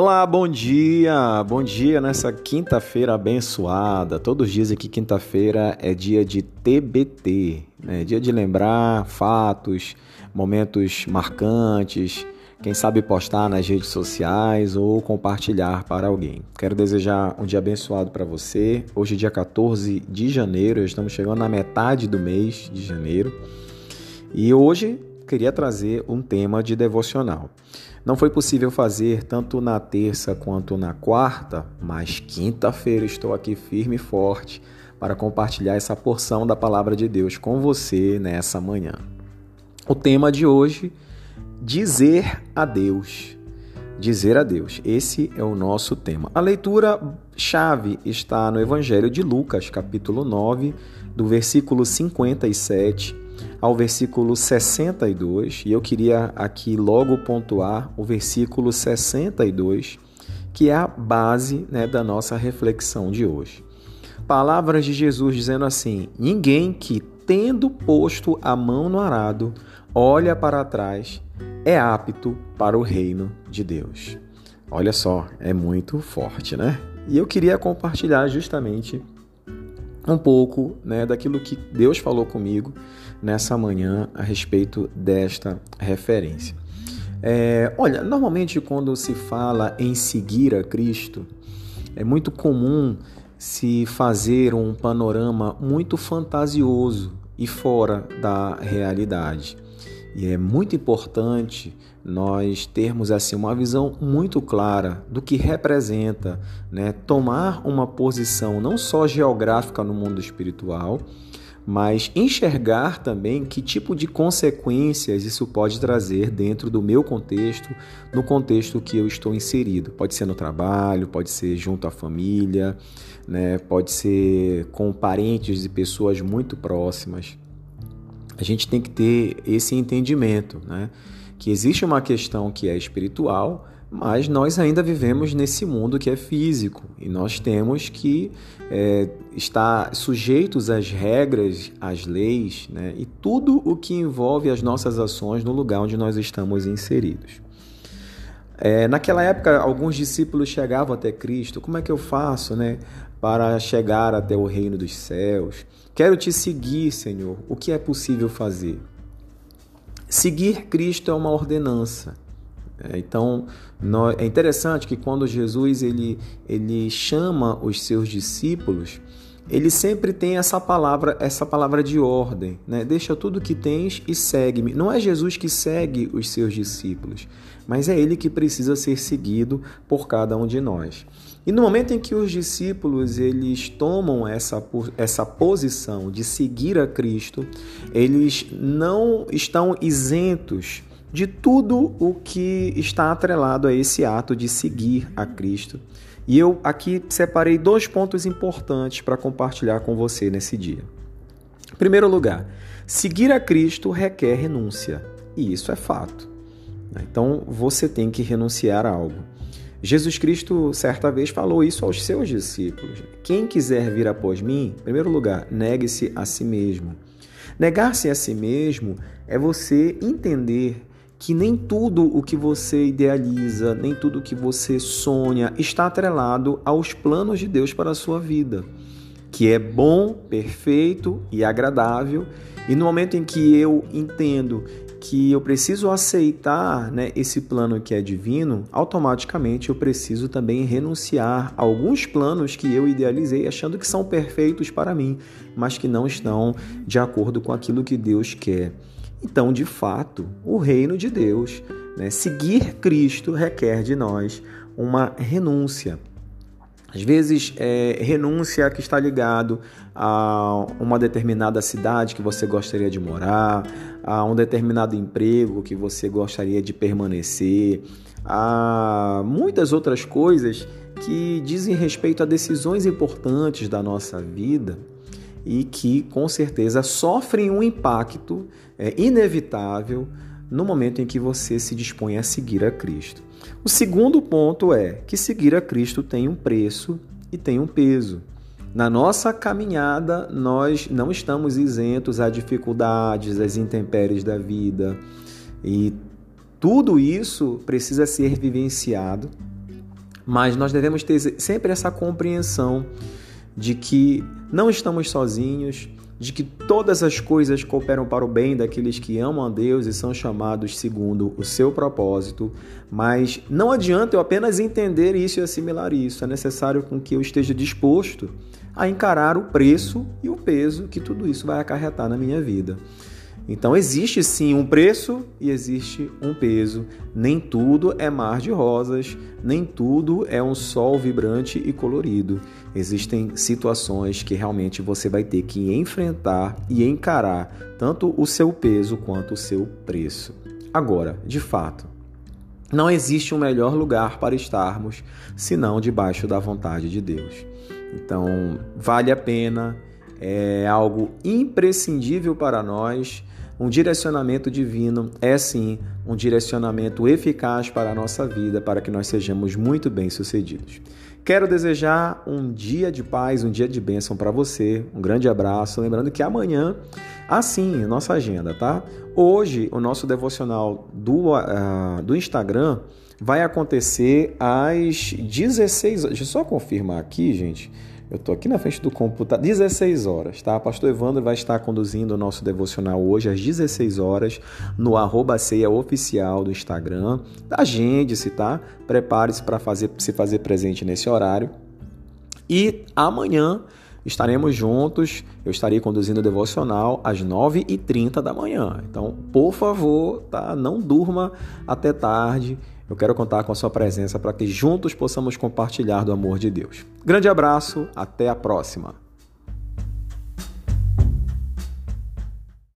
Olá, bom dia! Bom dia nessa quinta-feira abençoada. Todos dizem que quinta-feira é dia de TBT, né? dia de lembrar fatos, momentos marcantes, quem sabe postar nas redes sociais ou compartilhar para alguém. Quero desejar um dia abençoado para você. Hoje, dia 14 de janeiro, estamos chegando na metade do mês de janeiro. E hoje queria trazer um tema de devocional. Não foi possível fazer tanto na terça quanto na quarta, mas quinta-feira estou aqui firme e forte para compartilhar essa porção da palavra de Deus com você nessa manhã. O tema de hoje: dizer a Deus. Dizer a Deus. Esse é o nosso tema. A leitura chave está no Evangelho de Lucas, capítulo 9, do versículo 57 ao versículo 62, e eu queria aqui logo pontuar o versículo 62, que é a base né, da nossa reflexão de hoje. Palavras de Jesus dizendo assim: Ninguém que, tendo posto a mão no arado, olha para trás, é apto para o reino de Deus. Olha só, é muito forte, né? E eu queria compartilhar justamente um pouco né, daquilo que Deus falou comigo nessa manhã a respeito desta referência. É, olha, normalmente quando se fala em seguir a Cristo, é muito comum se fazer um panorama muito fantasioso e fora da realidade. E é muito importante nós termos assim uma visão muito clara do que representa, né, tomar uma posição não só geográfica no mundo espiritual, mas enxergar também que tipo de consequências isso pode trazer dentro do meu contexto, no contexto que eu estou inserido. Pode ser no trabalho, pode ser junto à família, né, pode ser com parentes e pessoas muito próximas a gente tem que ter esse entendimento, né? Que existe uma questão que é espiritual, mas nós ainda vivemos nesse mundo que é físico e nós temos que é, estar sujeitos às regras, às leis né? e tudo o que envolve as nossas ações no lugar onde nós estamos inseridos. É, naquela época, alguns discípulos chegavam até Cristo: como é que eu faço né, para chegar até o reino dos céus? Quero te seguir, Senhor. O que é possível fazer? Seguir Cristo é uma ordenança. É, então, é interessante que quando Jesus ele, ele chama os seus discípulos, ele sempre tem essa palavra, essa palavra de ordem, né? Deixa tudo que tens e segue-me. Não é Jesus que segue os seus discípulos, mas é ele que precisa ser seguido por cada um de nós. E no momento em que os discípulos eles tomam essa, essa posição de seguir a Cristo, eles não estão isentos de tudo o que está atrelado a esse ato de seguir a Cristo. E eu aqui separei dois pontos importantes para compartilhar com você nesse dia. Em primeiro lugar, seguir a Cristo requer renúncia, e isso é fato. Então você tem que renunciar a algo. Jesus Cristo, certa vez, falou isso aos seus discípulos: Quem quiser vir após mim, em primeiro lugar, negue-se a si mesmo. Negar-se a si mesmo é você entender que nem tudo o que você idealiza, nem tudo o que você sonha está atrelado aos planos de Deus para a sua vida, que é bom, perfeito e agradável. E no momento em que eu entendo que eu preciso aceitar né, esse plano que é divino, automaticamente eu preciso também renunciar a alguns planos que eu idealizei achando que são perfeitos para mim, mas que não estão de acordo com aquilo que Deus quer. Então, de fato, o reino de Deus, né, seguir Cristo requer de nós uma renúncia. Às vezes, é, renúncia que está ligado a uma determinada cidade que você gostaria de morar, a um determinado emprego que você gostaria de permanecer, a muitas outras coisas que dizem respeito a decisões importantes da nossa vida e que com certeza sofrem um impacto é, inevitável no momento em que você se dispõe a seguir a Cristo. O segundo ponto é que seguir a Cristo tem um preço e tem um peso. Na nossa caminhada, nós não estamos isentos a dificuldades, às intempéries da vida. E tudo isso precisa ser vivenciado Mas nós devemos ter sempre essa compreensão de que não estamos sozinhos, de que todas as coisas cooperam para o bem daqueles que amam a Deus e são chamados segundo o seu propósito, mas não adianta eu apenas entender isso e assimilar isso, é necessário com que eu esteja disposto a encarar o preço e o peso que tudo isso vai acarretar na minha vida. Então existe sim um preço e existe um peso. Nem tudo é mar de rosas, nem tudo é um sol vibrante e colorido. Existem situações que realmente você vai ter que enfrentar e encarar tanto o seu peso quanto o seu preço. Agora, de fato, não existe um melhor lugar para estarmos senão debaixo da vontade de Deus. Então, vale a pena, é algo imprescindível para nós um direcionamento divino é sim um direcionamento eficaz para a nossa vida, para que nós sejamos muito bem-sucedidos. Quero desejar um dia de paz, um dia de bênção para você. Um grande abraço. Lembrando que amanhã, assim, nossa agenda, tá? Hoje, o nosso devocional do, uh, do Instagram vai acontecer às 16 horas. Deixa eu só confirmar aqui, gente. Eu estou aqui na frente do computador, 16 horas, tá? Pastor Evandro vai estar conduzindo o nosso devocional hoje às 16 horas no arroba ceia oficial do Instagram. Agende-se, tá? Prepare-se para fazer, se fazer presente nesse horário. E amanhã estaremos juntos. Eu estarei conduzindo o devocional às 9h30 da manhã. Então, por favor, tá? Não durma até tarde eu quero contar com a sua presença para que juntos possamos compartilhar do amor de Deus. Grande abraço, até a próxima!